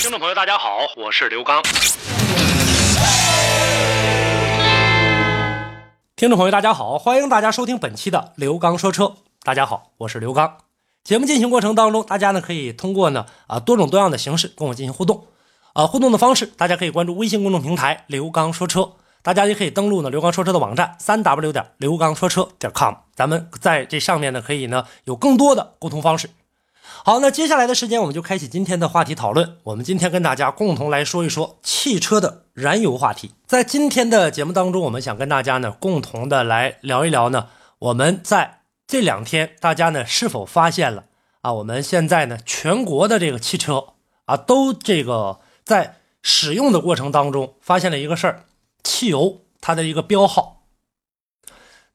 听众朋友，大家好，我是刘刚。听众朋友，大家好，欢迎大家收听本期的刘刚说车。大家好，我是刘刚。节目进行过程当中，大家呢可以通过呢啊多种多样的形式跟我进行互动。啊，互动的方式，大家可以关注微信公众平台“刘刚说车”，大家也可以登录呢刘刚说车的网站三 w 点刘刚说车点 com，咱们在这上面呢可以呢有更多的沟通方式。好，那接下来的时间我们就开启今天的话题讨论。我们今天跟大家共同来说一说汽车的燃油话题。在今天的节目当中，我们想跟大家呢共同的来聊一聊呢，我们在这两天大家呢是否发现了啊？我们现在呢全国的这个汽车啊，都这个在使用的过程当中发现了一个事儿，汽油它的一个标号。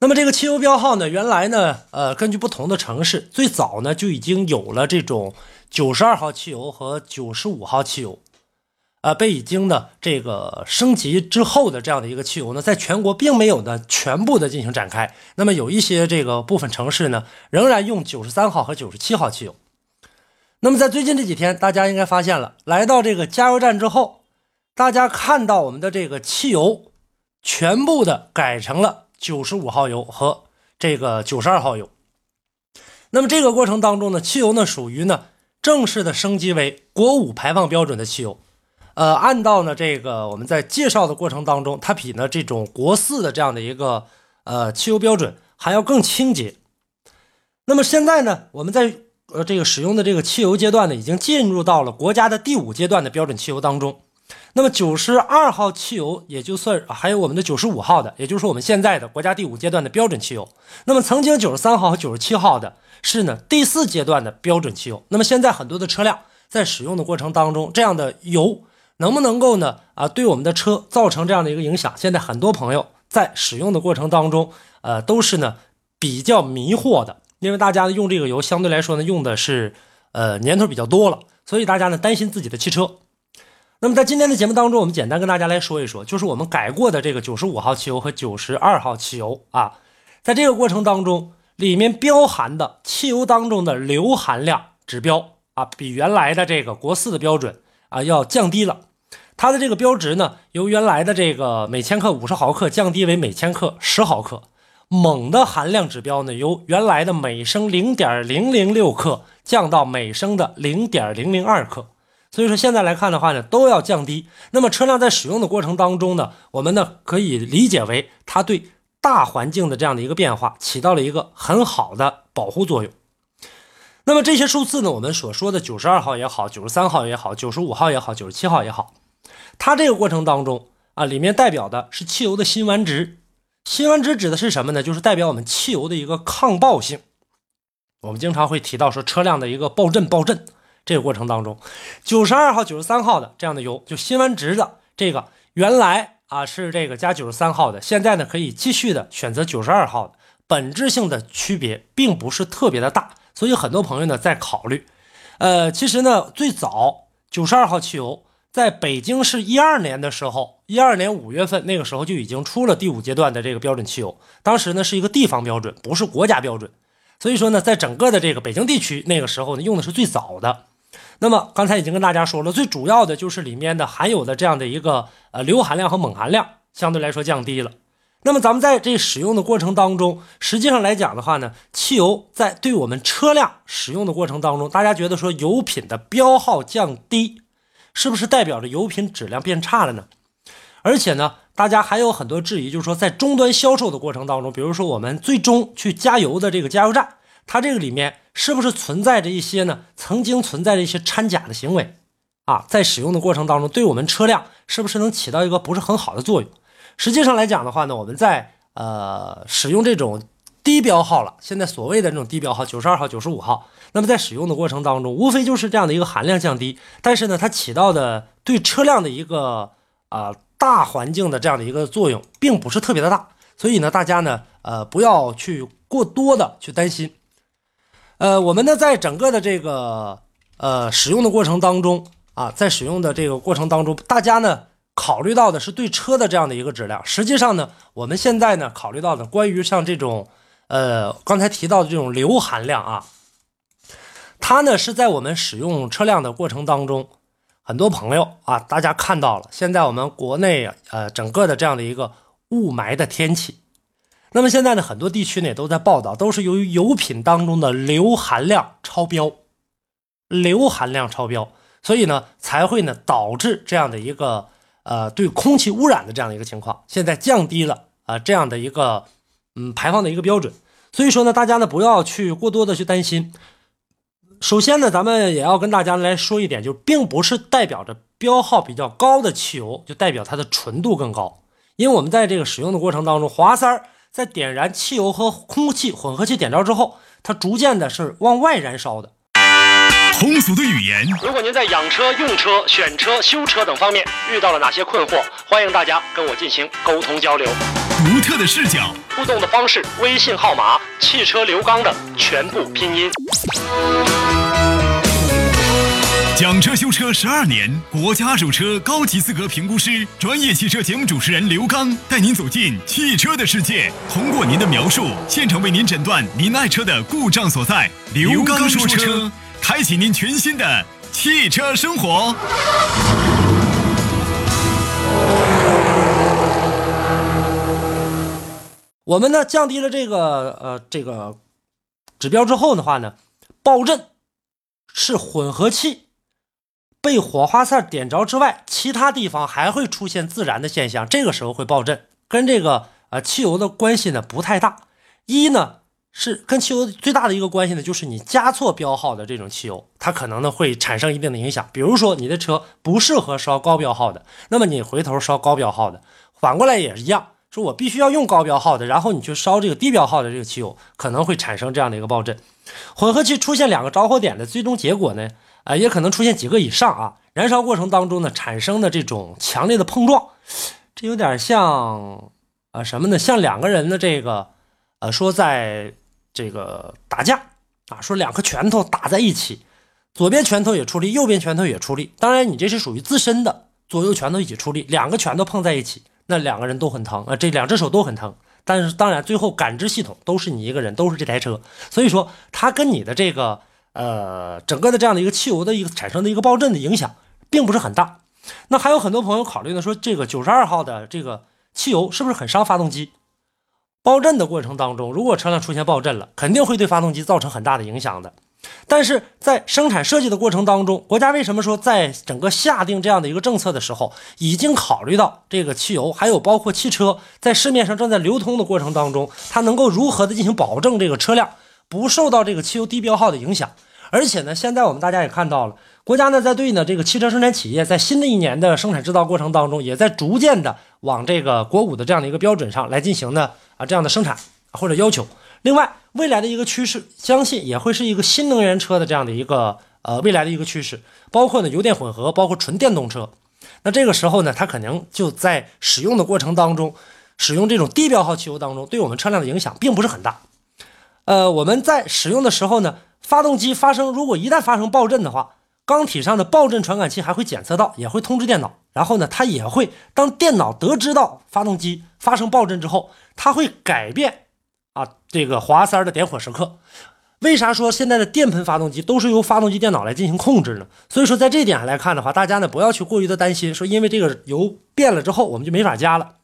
那么这个汽油标号呢，原来呢，呃，根据不同的城市，最早呢就已经有了这种九十二号汽油和九十五号汽油，呃，被已经的这个升级之后的这样的一个汽油呢，在全国并没有呢全部的进行展开。那么有一些这个部分城市呢，仍然用九十三号和九十七号汽油。那么在最近这几天，大家应该发现了，来到这个加油站之后，大家看到我们的这个汽油全部的改成了。九十五号油和这个九十二号油，那么这个过程当中呢，汽油呢属于呢正式的升级为国五排放标准的汽油，呃，按照呢这个我们在介绍的过程当中，它比呢这种国四的这样的一个呃汽油标准还要更清洁。那么现在呢，我们在呃这个使用的这个汽油阶段呢，已经进入到了国家的第五阶段的标准汽油当中。那么九十二号汽油也就算，还有我们的九十五号的，也就是我们现在的国家第五阶段的标准汽油。那么曾经九十三号和九十七号的是呢第四阶段的标准汽油。那么现在很多的车辆在使用的过程当中，这样的油能不能够呢啊对我们的车造成这样的一个影响？现在很多朋友在使用的过程当中，呃都是呢比较迷惑的，因为大家用这个油相对来说呢用的是呃年头比较多了，所以大家呢担心自己的汽车。那么在今天的节目当中，我们简单跟大家来说一说，就是我们改过的这个九十五号汽油和九十二号汽油啊，在这个过程当中，里面标含的汽油当中的硫含量指标啊，比原来的这个国四的标准啊要降低了。它的这个标值呢，由原来的这个每千克五十毫克降低为每千克十毫克。锰的含量指标呢，由原来的每升零点零零六克降到每升的零点零零二克。所以说现在来看的话呢，都要降低。那么车辆在使用的过程当中呢，我们呢可以理解为它对大环境的这样的一个变化起到了一个很好的保护作用。那么这些数字呢，我们所说的九十二号也好，九十三号也好，九十五号也好，九十七号也好，它这个过程当中啊，里面代表的是汽油的辛烷值。辛烷值指的是什么呢？就是代表我们汽油的一个抗爆性。我们经常会提到说车辆的一个爆震，爆震。这个过程当中，九十二号、九十三号的这样的油，就辛烷值的这个原来啊是这个加九十三号的，现在呢可以继续的选择九十二号的，本质性的区别并不是特别的大，所以很多朋友呢在考虑，呃，其实呢最早九十二号汽油在北京市一二年的时候，一二年五月份那个时候就已经出了第五阶段的这个标准汽油，当时呢是一个地方标准，不是国家标准，所以说呢在整个的这个北京地区那个时候呢用的是最早的。那么刚才已经跟大家说了，最主要的就是里面的含有的这样的一个呃硫含量和锰含量相对来说降低了。那么咱们在这使用的过程当中，实际上来讲的话呢，汽油在对我们车辆使用的过程当中，大家觉得说油品的标号降低，是不是代表着油品质量变差了呢？而且呢，大家还有很多质疑，就是说在终端销售的过程当中，比如说我们最终去加油的这个加油站。它这个里面是不是存在着一些呢？曾经存在着一些掺假的行为啊，在使用的过程当中，对我们车辆是不是能起到一个不是很好的作用？实际上来讲的话呢，我们在呃使用这种低标号了，现在所谓的这种低标号，九十二号、九十五号，那么在使用的过程当中，无非就是这样的一个含量降低，但是呢，它起到的对车辆的一个啊大环境的这样的一个作用，并不是特别的大。所以呢，大家呢，呃，不要去过多的去担心。呃，我们呢，在整个的这个呃使用的过程当中啊，在使用的这个过程当中，大家呢考虑到的是对车的这样的一个质量。实际上呢，我们现在呢考虑到的关于像这种呃刚才提到的这种硫含量啊，它呢是在我们使用车辆的过程当中，很多朋友啊，大家看到了，现在我们国内呃整个的这样的一个雾霾的天气。那么现在呢，很多地区呢也都在报道，都是由于油品当中的硫含量超标，硫含量超标，所以呢才会呢导致这样的一个呃对空气污染的这样的一个情况。现在降低了啊这样的一个嗯排放的一个标准，所以说呢大家呢不要去过多的去担心。首先呢，咱们也要跟大家来说一点，就并不是代表着标号比较高的汽油就代表它的纯度更高，因为我们在这个使用的过程当中，华三儿。在点燃汽油和空气混合气点着之后，它逐渐的是往外燃烧的。通俗的语言。如果您在养车、用车、选车、修车等方面遇到了哪些困惑，欢迎大家跟我进行沟通交流。独特的视角，互动的方式，微信号码：汽车刘刚的全部拼音。讲车修车十二年，国家二手车高级资格评估师，专业汽车节目主持人刘刚带您走进汽车的世界，通过您的描述，现场为您诊断您爱车的故障所在。刘刚说车，开启您全新的汽车生活。我们呢降低了这个呃这个指标之后的话呢，爆震是混合气。被火花塞点着之外，其他地方还会出现自燃的现象，这个时候会爆震，跟这个呃汽油的关系呢不太大。一呢是跟汽油最大的一个关系呢，就是你加错标号的这种汽油，它可能呢会产生一定的影响。比如说你的车不适合烧高标号的，那么你回头烧高标号的，反过来也是一样，说我必须要用高标号的，然后你去烧这个低标号的这个汽油，可能会产生这样的一个爆震。混合气出现两个着火点的最终结果呢？啊，也可能出现几个以上啊！燃烧过程当中呢，产生的这种强烈的碰撞，这有点像啊什么呢？像两个人的这个，呃，说在这个打架啊，说两颗拳头打在一起，左边拳头也出力，右边拳头也出力。当然，你这是属于自身的左右拳头一起出力，两个拳头碰在一起，那两个人都很疼啊，这两只手都很疼。但是，当然最后感知系统都是你一个人，都是这台车，所以说它跟你的这个。呃，整个的这样的一个汽油的一个产生的一个爆震的影响，并不是很大。那还有很多朋友考虑呢，说这个九十二号的这个汽油是不是很伤发动机？爆震的过程当中，如果车辆出现爆震了，肯定会对发动机造成很大的影响的。但是在生产设计的过程当中，国家为什么说在整个下定这样的一个政策的时候，已经考虑到这个汽油，还有包括汽车在市面上正在流通的过程当中，它能够如何的进行保证这个车辆？不受到这个汽油低标号的影响，而且呢，现在我们大家也看到了，国家呢在对呢这个汽车生产企业在新的一年的生产制造过程当中，也在逐渐的往这个国五的这样的一个标准上来进行呢啊这样的生产或者要求。另外，未来的一个趋势，相信也会是一个新能源车的这样的一个呃未来的一个趋势，包括呢油电混合，包括纯电动车。那这个时候呢，它可能就在使用的过程当中，使用这种低标号汽油当中，对我们车辆的影响并不是很大。呃，我们在使用的时候呢，发动机发生如果一旦发生爆震的话，缸体上的爆震传感器还会检测到，也会通知电脑，然后呢，它也会当电脑得知到发动机发生爆震之后，它会改变啊这个滑塞的点火时刻。为啥说现在的电喷发动机都是由发动机电脑来进行控制呢？所以说在这点上来看的话，大家呢不要去过于的担心，说因为这个油变了之后我们就没法加了。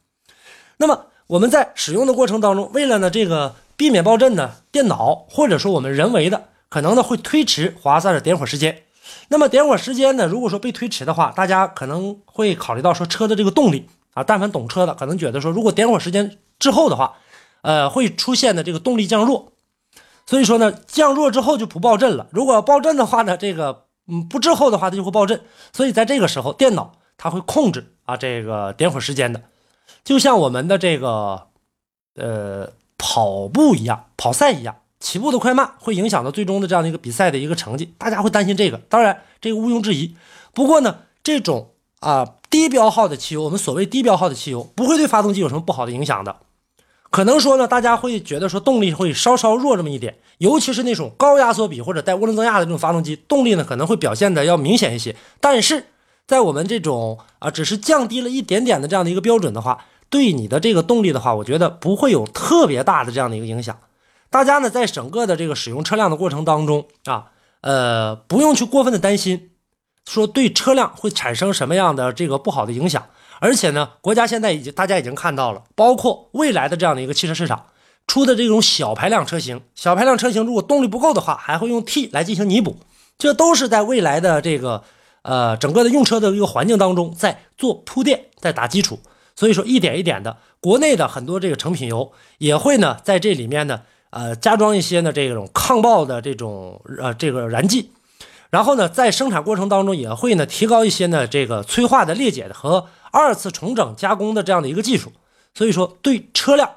那么我们在使用的过程当中，为了呢这个。避免爆震呢？电脑或者说我们人为的可能呢会推迟华萨的点火时间。那么点火时间呢，如果说被推迟的话，大家可能会考虑到说车的这个动力啊。但凡懂车的，可能觉得说如果点火时间之后的话，呃，会出现的这个动力降弱。所以说呢，降弱之后就不爆震了。如果爆震的话呢，这个嗯不滞后的话，它就会爆震。所以在这个时候，电脑它会控制啊这个点火时间的，就像我们的这个呃。跑步一样，跑赛一样，起步的快慢会影响到最终的这样的一个比赛的一个成绩，大家会担心这个，当然这个毋庸置疑。不过呢，这种啊低标号的汽油，我们所谓低标号的汽油不会对发动机有什么不好的影响的。可能说呢，大家会觉得说动力会稍稍弱这么一点，尤其是那种高压缩比或者带涡轮增压的这种发动机，动力呢可能会表现的要明显一些。但是在我们这种啊只是降低了一点点的这样的一个标准的话，对你的这个动力的话，我觉得不会有特别大的这样的一个影响。大家呢在整个的这个使用车辆的过程当中啊，呃，不用去过分的担心，说对车辆会产生什么样的这个不好的影响。而且呢，国家现在已经大家已经看到了，包括未来的这样的一个汽车市场出的这种小排量车型，小排量车型如果动力不够的话，还会用 T 来进行弥补，这都是在未来的这个呃整个的用车的一个环境当中在做铺垫，在打基础。所以说一点一点的，国内的很多这个成品油也会呢在这里面呢呃加装一些呢这种抗爆的这种呃这个燃剂。然后呢，在生产过程当中也会呢提高一些呢这个催化的裂解的和二次重整加工的这样的一个技术，所以说对车辆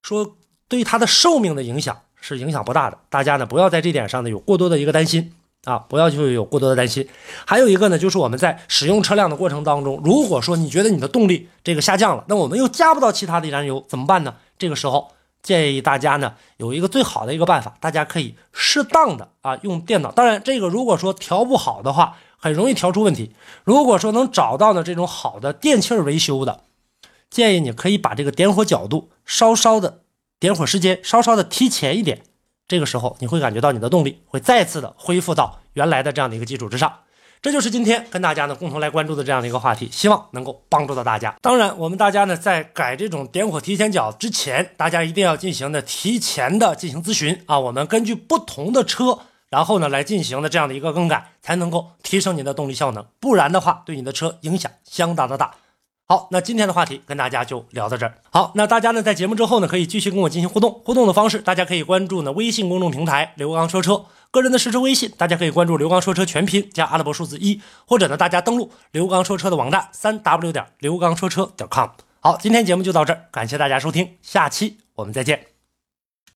说对它的寿命的影响是影响不大的，大家呢不要在这点上呢有过多的一个担心啊，不要就有过多的担心。还有一个呢，就是我们在使用车辆的过程当中，如果说你觉得你的动力这个下降了，那我们又加不到其他的燃油怎么办呢？这个时候。建议大家呢有一个最好的一个办法，大家可以适当的啊用电脑。当然，这个如果说调不好的话，很容易调出问题。如果说能找到呢这种好的电器维修的，建议你可以把这个点火角度稍稍的点火时间稍稍的提前一点。这个时候你会感觉到你的动力会再次的恢复到原来的这样的一个基础之上。这就是今天跟大家呢共同来关注的这样的一个话题，希望能够帮助到大家。当然，我们大家呢在改这种点火提前角之前，大家一定要进行的提前的进行咨询啊。我们根据不同的车，然后呢来进行的这样的一个更改，才能够提升你的动力效能。不然的话，对你的车影响相当的大。好，那今天的话题跟大家就聊到这儿。好，那大家呢在节目之后呢，可以继续跟我进行互动。互动的方式，大家可以关注呢微信公众平台“刘刚说车”，个人的实时微信，大家可以关注“刘刚说车”全拼加阿拉伯数字一，或者呢大家登录“刘刚说车”的网站三 w 点刘刚说车点 com。好，今天节目就到这儿，感谢大家收听，下期我们再见。